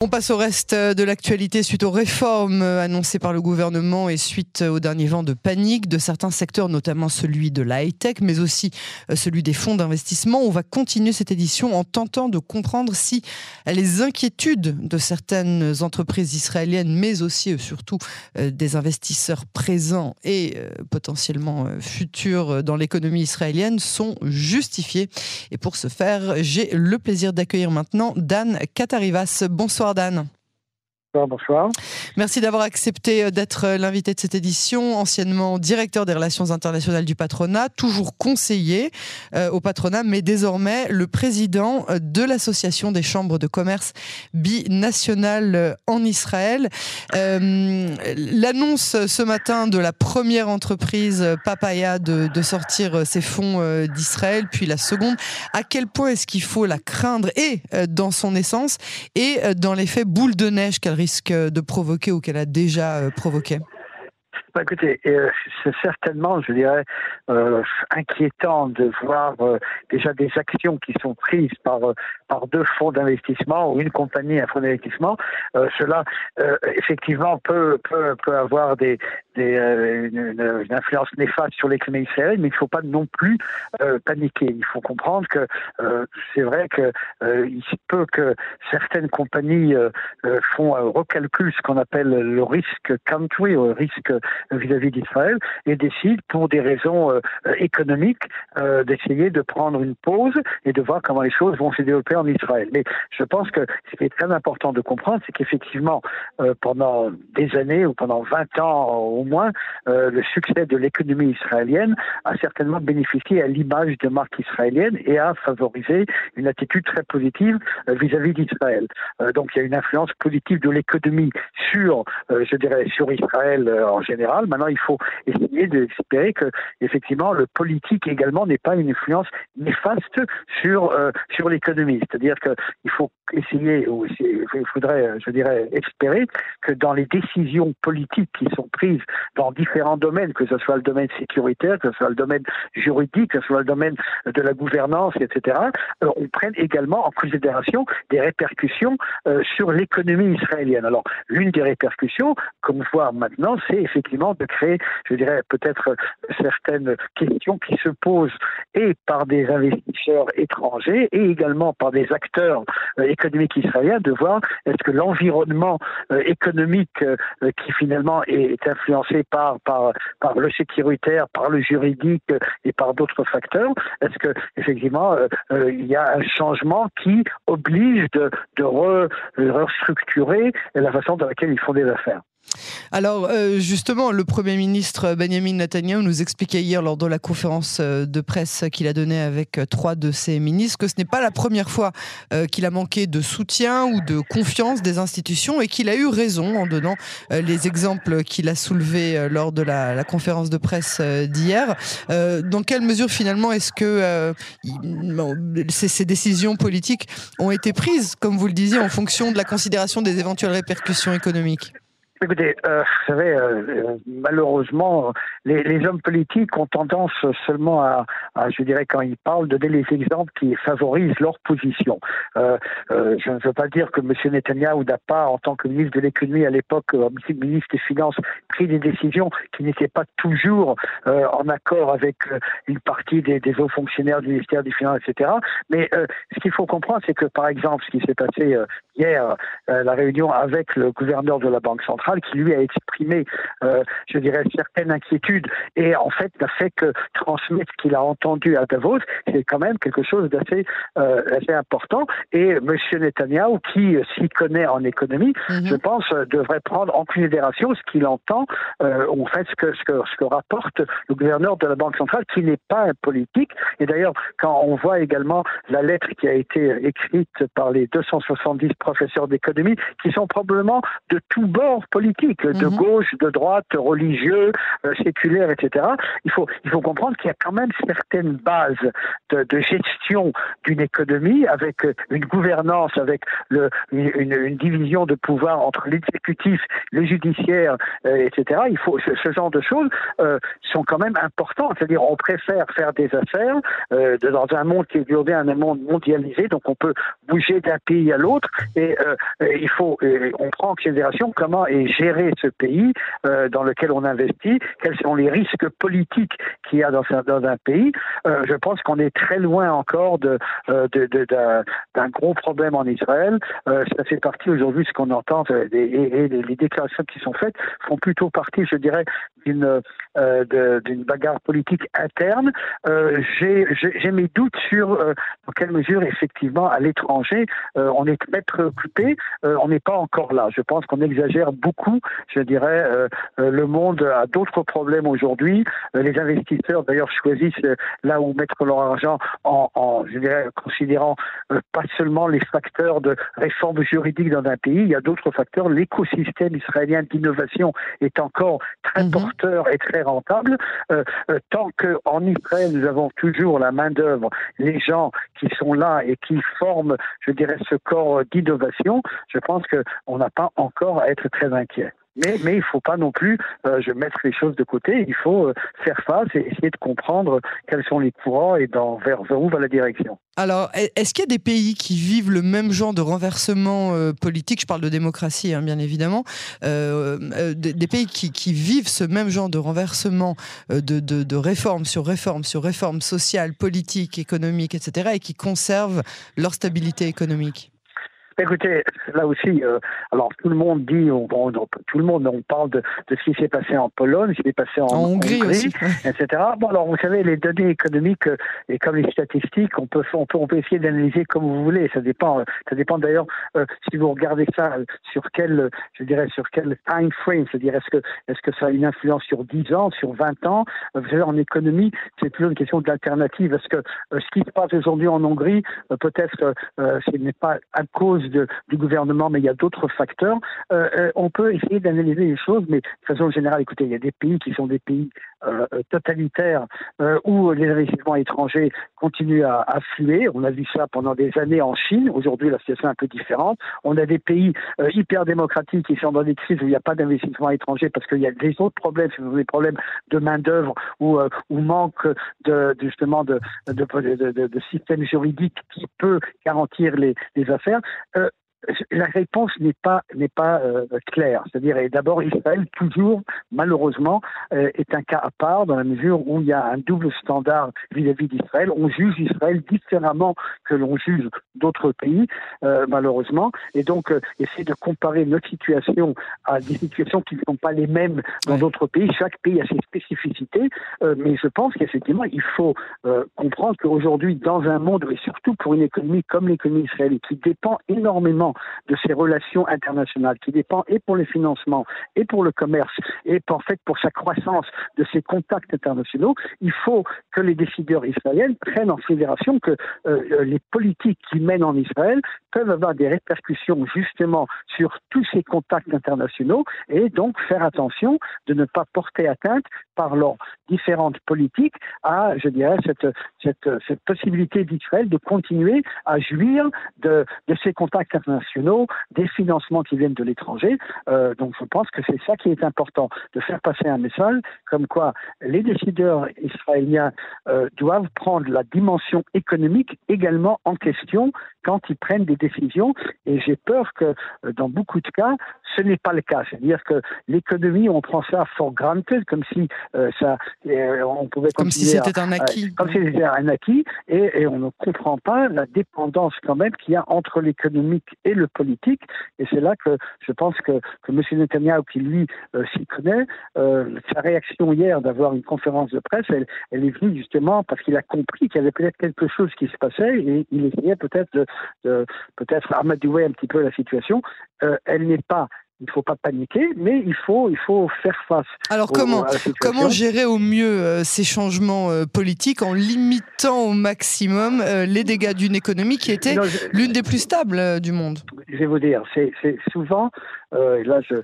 On passe au reste de l'actualité suite aux réformes annoncées par le gouvernement et suite au dernier vent de panique de certains secteurs, notamment celui de la high-tech, mais aussi euh, celui des fonds d'investissement. On va continuer cette édition en tentant de comprendre si les inquiétudes de certaines entreprises israéliennes, mais aussi et euh, surtout euh, des investisseurs présents et potentiellement futurs dans l'économie israélienne sont justifiées. Et pour ce faire, j'ai le plaisir d'accueillir maintenant Dan Katarivas. Bonsoir. Dan. Bonsoir. Merci d'avoir accepté euh, d'être euh, l'invité de cette édition, anciennement directeur des relations internationales du patronat, toujours conseiller euh, au patronat, mais désormais le président de l'association des chambres de commerce binationales en Israël. L'annonce ce matin de la première entreprise Papaya de, de sortir ses fonds d'Israël, puis la seconde, à quel point est-ce qu'il faut la craindre et dans son essence et dans l'effet boule de neige qu'elle risque de provoquer ou qu'elle a déjà euh, provoqué bah, écoutez, euh, c'est certainement, je dirais, euh, inquiétant de voir déjà des actions qui sont prises par par deux fonds d'investissement ou une compagnie, un fonds d'investissement. cela, effectivement, peut peut peut avoir des, des une, influence néfaste sur l'économie israélienne, mais il ne faut pas non plus paniquer. Il faut comprendre que c'est vrai que il se peut que certaines compagnies font recalculent ce qu'on appelle le risque country, le risque vis-à-vis d'Israël et décide, pour des raisons euh, économiques, euh, d'essayer de prendre une pause et de voir comment les choses vont se développer en Israël. Mais je pense que ce qui est très important de comprendre, c'est qu'effectivement, euh, pendant des années ou pendant 20 ans au moins, le succès de l'économie israélienne a certainement bénéficié à l'image de marque israélienne et a favorisé une attitude très positive vis-à-vis d'Israël. donc il y a une influence positive de l'économie sur, je dirais, sur Israël en général Maintenant, il faut essayer d'espérer que, effectivement, le politique également n'est pas une influence néfaste sur euh, sur l'économie. C'est-à-dire qu'il faut essayer, ou il faudrait, je dirais, espérer que dans les décisions politiques qui sont prises dans différents domaines, que ce soit le domaine sécuritaire, que ce soit le domaine juridique, que ce soit le domaine de la gouvernance, etc., euh, on prenne également en considération des répercussions euh, sur l'économie israélienne. Alors, l'une des répercussions, comme voit maintenant, c'est effectivement de créer, je dirais, peut-être certaines questions qui se posent et par des investisseurs étrangers et également par des acteurs euh, économiques israéliens de voir est-ce que l'environnement économique qui finalement est influencé par, par, par le sécuritaire, par le juridique et par d'autres facteurs, est-ce que effectivement il y a un changement qui oblige de, de restructurer la façon dans laquelle ils font des affaires? Alors euh, justement, le Premier ministre Benjamin Netanyahu nous expliquait hier lors de la conférence euh, de presse qu'il a donnée avec euh, trois de ses ministres que ce n'est pas la première fois qu'il a manqué de soutien ou de confiance des institutions et qu'il a eu raison en donnant les exemples qu'il a soulevés lors de la, conférence de presse d'hier. dans quelle mesure finalement est-ce que ces décisions politiques ont été prises, comme vous le disiez, en fonction de la considération des éventuelles répercussions économiques? Écoutez, euh, vous savez, euh, euh, malheureusement, les, les, hommes politiques ont tendance seulement à, à, je dirais, quand ils parlent, donner les exemples qui favorisent leur position. Euh, euh je ne veux pas dire que M. Netanyahu n'a pas, en tant que ministre de l'économie à l'époque, ministre des Finances, pris des décisions qui n'étaient pas toujours en accord avec une partie des, des, hauts fonctionnaires du ministère des Finances, etc. Mais ce qu'il faut comprendre, c'est que, par exemple, ce qui s'est passé hier, la réunion avec le gouverneur de la Banque centrale, qui lui a exprimé, euh, je dirais, certaines inquiétudes et en fait n'a fait que transmettre ce qu'il a entendu à Davos, c'est quand même quelque chose d'assez euh, assez important. Et M. Netanyahu, qui s'y connaît en économie, mhm. je pense, devrait prendre en considération ce qu'il entend, euh, en fait, ce que, ce, que, ce que rapporte le gouverneur de la Banque centrale, qui n'est pas un politique. Et d'ailleurs, quand on voit également la lettre qui a été écrite par les 270 professeurs d'économie, qui sont probablement de tous bords politiques, de mhm. gauche, de droite, religieux, euh, séculaires, etc. Il faut, il faut comprendre qu'il y a quand même certaines bases de, de gestion d'une économie avec une gouvernance, avec le, une, une, division de pouvoir entre l'exécutif, le judiciaire, euh, etc. Il faut ce, genre de choses euh, sont quand même importantes. C'est-à-dire, on préfère faire des affaires euh, dans un monde qui est aujourd'hui un monde mondialisé, donc on peut bouger d'un pays à l'autre et il faut, on prend en considération comment est géré ce pays dans lequel on investit, quels sont les risques politiques qu'il y a dans, dans un pays. je pense qu'on est très loin encore de, d'un gros problème en Israël. ça fait partie aujourd'hui de ce qu'on entend et, les déclarations qui sont faites font plutôt partie, je dirais, d'une euh, bagarre politique interne. Euh, J'ai mes doutes sur euh, dans quelle mesure, effectivement, à l'étranger, euh, on est préoccupé. Euh, on n'est pas encore là. Je pense qu'on exagère beaucoup. Je dirais, le monde a d'autres problèmes aujourd'hui. les investisseurs, d'ailleurs, choisissent là où mettre leur argent en, en je dirais, considérant pas seulement les facteurs de réforme juridique dans un pays, il y a d'autres facteurs. L'écosystème israélien d'innovation est encore très mhm. porteur et très rentable. Euh, euh, tant qu'en Israël, nous avons toujours la main-d'œuvre, les gens qui sont là et qui forment, je dirais, ce corps d'innovation, je pense qu'on n'a pas encore à être très inquiet. Mais, il ne faut pas non plus euh, je mettre les choses de côté. Il faut euh, faire face et essayer de comprendre quels sont les courants et dans, vers, où va la direction. Alors, est-ce qu'il y a des pays qui vivent le même genre de renversement euh, politique? Je parle de démocratie, hein, bien évidemment. des, pays qui, qui, vivent ce même genre de renversement de, de, de réforme sur réforme sur réforme sociale, politique, économique, etc., et qui conservent leur stabilité économique? Écoutez, là aussi, euh, alors tout le monde dit, on, tout le monde, on parle de, de ce qui s'est passé en Pologne, ce qui s'est passé en, Hongrie, aussi. etc. Bon, alors vous savez, les données économiques euh, et comme les statistiques, on peut, on peut, on peut essayer d'analyser comme vous voulez. Ça dépend, ça dépend d'ailleurs euh, si vous regardez ça sur quel, je dirais, sur quel time frame, c'est-à-dire est-ce que, est-ce que ça a une influence sur 10 ans, sur 20 ans? Vous savez, en économie, c'est toujours une question d'alternative. Est-ce que ce qui se passe aujourd'hui en Hongrie, peut-être, ce n'est pas à cause du gouvernement, mais il y a d'autres facteurs. Euh, euh, on peut essayer d'analyser les choses, mais de façon générale, écoutez, il y a des pays qui sont des pays euh, totalitaires où les investissements étrangers continuent à, à, fluer. On a vu ça pendant des années en Chine. Aujourd'hui, la situation est un peu différente. On a des pays hyper démocratiques qui sont dans des crises où il n'y a pas d'investissement étranger parce qu'il y a des autres problèmes, des problèmes de main d'œuvre ou, manque de justement de, système juridique qui peut garantir les affaires la réponse n'est pas n'est pas euh, claire. C'est-à-dire, d'abord, Israël toujours, malheureusement, euh, est un cas à part dans la mesure où il y a un double standard vis-à-vis d'Israël. On juge Israël différemment que l'on juge d'autres pays, euh, malheureusement. Et donc, essayer de comparer notre situation à des situations qui ne sont pas les mêmes dans d'autres pays. Chaque pays a ses spécificités, mais je pense qu'effectivement, il faut comprendre qu'aujourd'hui, dans un monde et surtout pour une économie comme l'économie israélienne, qui dépend énormément de ces relations internationales, qui dépend et pour les financements, et pour le commerce, et en fait pour sa croissance de ces contacts internationaux, il faut que les décideurs israéliens prennent en considération que euh, les politiques qui mènent en Israël peuvent avoir des répercussions justement sur tous ces contacts internationaux et donc faire attention de ne pas porter atteinte par leurs différentes politiques à, je dirais, cette, cette, cette possibilité d'Israël de continuer à jouir de, de ces contacts internationaux des financements qui viennent de l'étranger. Euh, donc je pense que c'est ça qui est important, de faire passer un message comme quoi les décideurs israéliens euh, doivent prendre la dimension économique également en question quand ils prennent des décisions. Et j'ai peur que euh, dans beaucoup de cas, ce n'est pas le cas. C'est-à-dire que l'économie, on prend ça for granted, comme si ça, on pouvait comme si c'était un acquis, comme si c'était un acquis, et, et, on ne comprend pas la dépendance quand même qu'il y a entre l'économique et le politique. Et c'est là que je pense que, que M. Netanyahu, qui lui euh, s'y connaît, euh, sa réaction hier d'avoir une conférence de presse, elle, elle est venue justement parce qu'il a compris qu'il y avait peut-être quelque chose qui se passait et il essayait peut-être de, de peut-être amadouer un petit peu la situation. Euh, elle n'est pas il ne faut pas paniquer, mais il faut, il faut faire face. Alors comment, comment gérer au mieux euh, ces changements euh, politiques en limitant au maximum euh, les dégâts d'une économie qui était l'une des plus stables du monde? Je vais vous dire, c'est souvent et là je,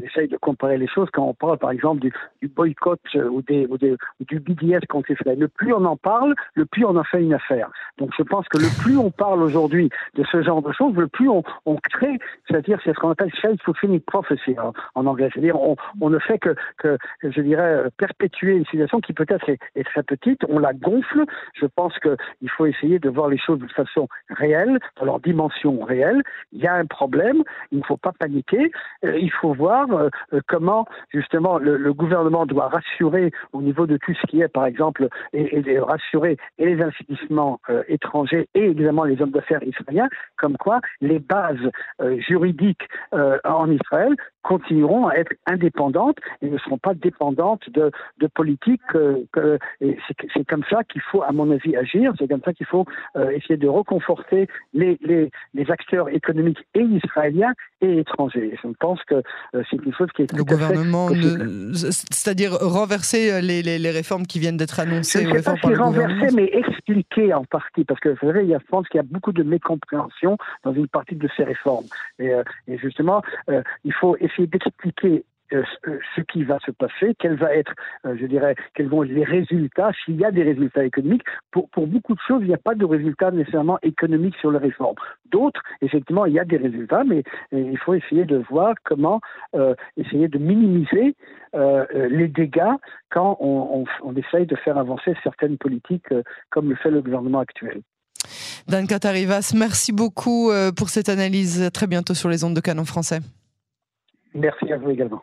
j'essaye de comparer les choses quand on parle par exemple du, boycott ou, des, ou, des, du BDS contre Israël. Le plus on en parle, le plus on en fait une affaire. Donc je pense que le plus on parle aujourd'hui de ce genre de choses, le plus on, on crée, c'est-à-dire c'est ce qu'on appelle self-fulfilling prophecy en, en anglais. C'est-à-dire on, on, ne fait que, que, je dirais, perpétuer une situation qui peut-être est, est, très petite, on la gonfle. Je pense qu'il faut essayer de voir les choses de façon réelle, dans leur dimension réelle. Il y a un problème, il ne faut pas paniquer, euh, il faut voir euh, comment justement le, gouvernement doit rassurer au niveau de tout ce qui est, par exemple, et, rassurer les investissements euh, étrangers et évidemment les hommes d'affaires israéliens, comme quoi les bases euh, juridiques euh, en Israël continueront à être indépendantes et ne seront pas dépendantes de, de politiques. c'est comme ça qu'il faut, à mon avis, agir. C'est comme ça qu'il faut essayer de reconforter les, les, les, acteurs économiques et israéliens et étrangers. je pense que c'est une chose qui est le gouvernement, c'est-à-dire renverser les, réformes qui viennent d'être annoncées. Je ne sais pas si renverser, mais expliquer en partie, parce que vous savez, je pense qu'il y a beaucoup de mécompréhension dans une partie de ces réformes. Et, euh, et justement, euh, il faut essayer d'expliquer euh, ce qui va se passer, quels va être, je dirais, quels vont être les résultats, s'il y a des résultats économiques. Pour, beaucoup de choses, il n'y a pas de résultats nécessairement économiques sur les réformes. D'autres, effectivement, il y a des résultats, mais il faut essayer de voir comment euh, essayer de minimiser euh, les dégâts quand on, essaye de faire avancer certaines politiques comme le fait le gouvernement actuel. Dan Katarivas, merci beaucoup pour cette analyse. À très bientôt sur les ondes de canon français. Merci à vous également.